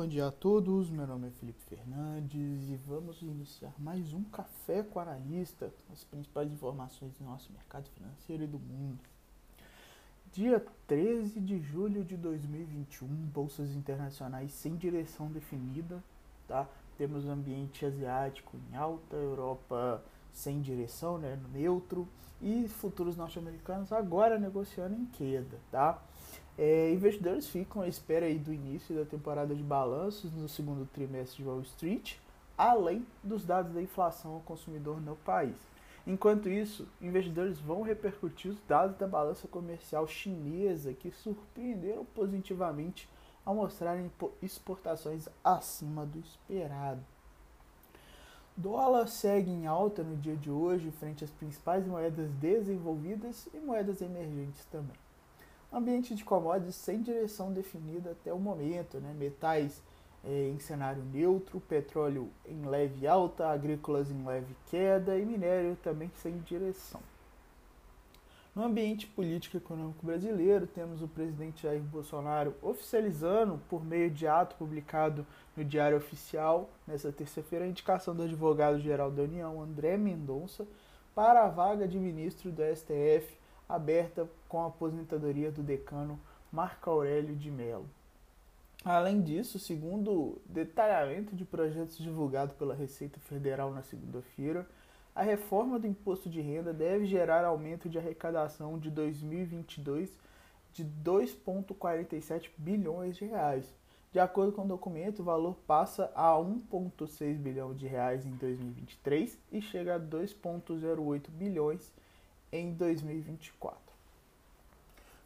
dia a todos, meu nome é Felipe Fernandes e vamos iniciar mais um Café com Analista, as principais informações do nosso mercado financeiro e do mundo. Dia 13 de julho de 2021, bolsas internacionais sem direção definida, tá? Temos ambiente asiático em alta, Europa sem direção, né, no neutro, e futuros norte-americanos agora negociando em queda, tá? É, investidores ficam à espera aí do início da temporada de balanços no segundo trimestre de Wall Street, além dos dados da inflação ao consumidor no país. Enquanto isso, investidores vão repercutir os dados da balança comercial chinesa que surpreenderam positivamente ao mostrarem exportações acima do esperado. Dólar segue em alta no dia de hoje frente às principais moedas desenvolvidas e moedas emergentes também ambiente de commodities sem direção definida até o momento, né? metais é, em cenário neutro, petróleo em leve alta, agrícolas em leve queda e minério também sem direção. No ambiente político econômico brasileiro, temos o presidente Jair Bolsonaro oficializando, por meio de ato publicado no Diário Oficial, nesta terça-feira, a indicação do advogado-geral da União, André Mendonça, para a vaga de ministro do STF aberta com a aposentadoria do decano Marco Aurélio de Mello. Além disso, segundo detalhamento de projetos divulgado pela Receita Federal na segunda-feira, a reforma do imposto de renda deve gerar aumento de arrecadação de 2022 de 2,47 bilhões de reais. De acordo com o documento, o valor passa a 1,6 bilhão de reais em 2023 e chega a 2,08 bilhões em 2024.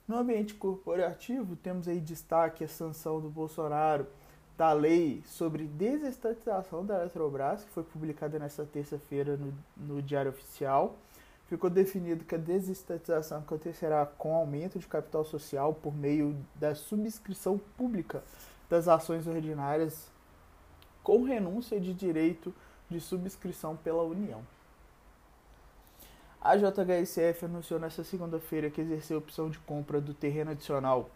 No ambiente corporativo, temos aí destaque a sanção do Bolsonaro da lei sobre desestatização da Eletrobras, que foi publicada nesta terça-feira no, no Diário Oficial. Ficou definido que a desestatização acontecerá com aumento de capital social por meio da subscrição pública das ações ordinárias com renúncia de direito de subscrição pela União. A JHSF anunciou nesta segunda-feira que exerceu a opção de compra do terreno adicional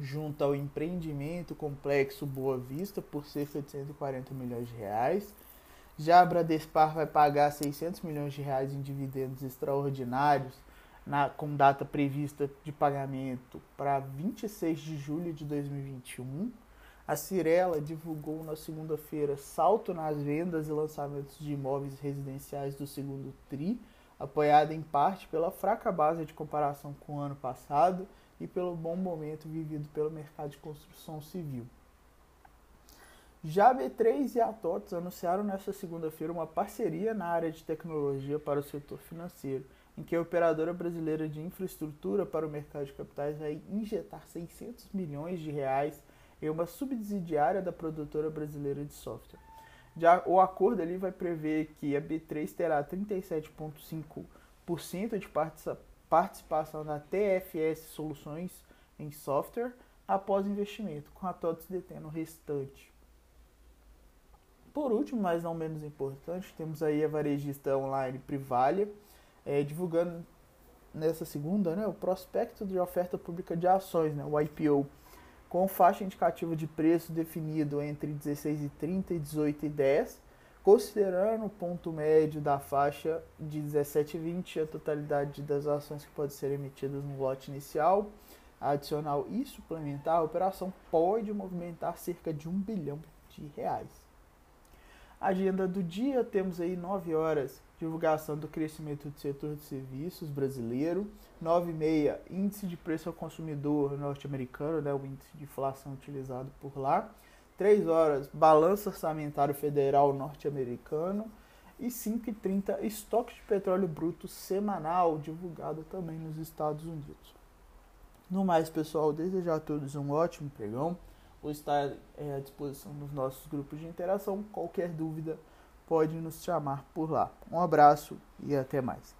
junto ao empreendimento complexo Boa Vista por cerca de 140 milhões de reais. Já a Bradespar vai pagar 600 milhões de reais em dividendos extraordinários na, com data prevista de pagamento para 26 de julho de 2021. A Cirela divulgou na segunda-feira salto nas vendas e lançamentos de imóveis residenciais do segundo TRI apoiada em parte pela fraca base de comparação com o ano passado e pelo bom momento vivido pelo mercado de construção civil. Já a B3 e a TOTS anunciaram nesta segunda-feira uma parceria na área de tecnologia para o setor financeiro, em que a operadora brasileira de infraestrutura para o mercado de capitais vai injetar 600 milhões de reais em uma subsidiária da produtora brasileira de software. Já o acordo ali vai prever que a B3 terá 37,5% de participação na TFS Soluções em software após investimento, com a TOTS detendo o restante. Por último, mas não menos importante, temos aí a varejista online Privalia, é, divulgando nessa segunda né, o prospecto de oferta pública de ações, né, o IPO com faixa indicativa de preço definido entre 16,30 e 18,10, considerando o ponto médio da faixa de 17,20 a totalidade das ações que podem ser emitidas no lote inicial, adicional e suplementar, a operação pode movimentar cerca de 1 bilhão de reais. Agenda do dia, temos aí 9 horas divulgação do crescimento do setor de serviços brasileiro, 9,6 índice de preço ao consumidor norte-americano, né, o índice de inflação utilizado por lá, 3 horas balanço orçamentário federal norte-americano e 5,30 estoque de petróleo bruto semanal divulgado também nos Estados Unidos. No mais, pessoal, desejar a todos um ótimo pregão. Vou estar é, à disposição dos nossos grupos de interação. Qualquer dúvida, pode nos chamar por lá. Um abraço e até mais.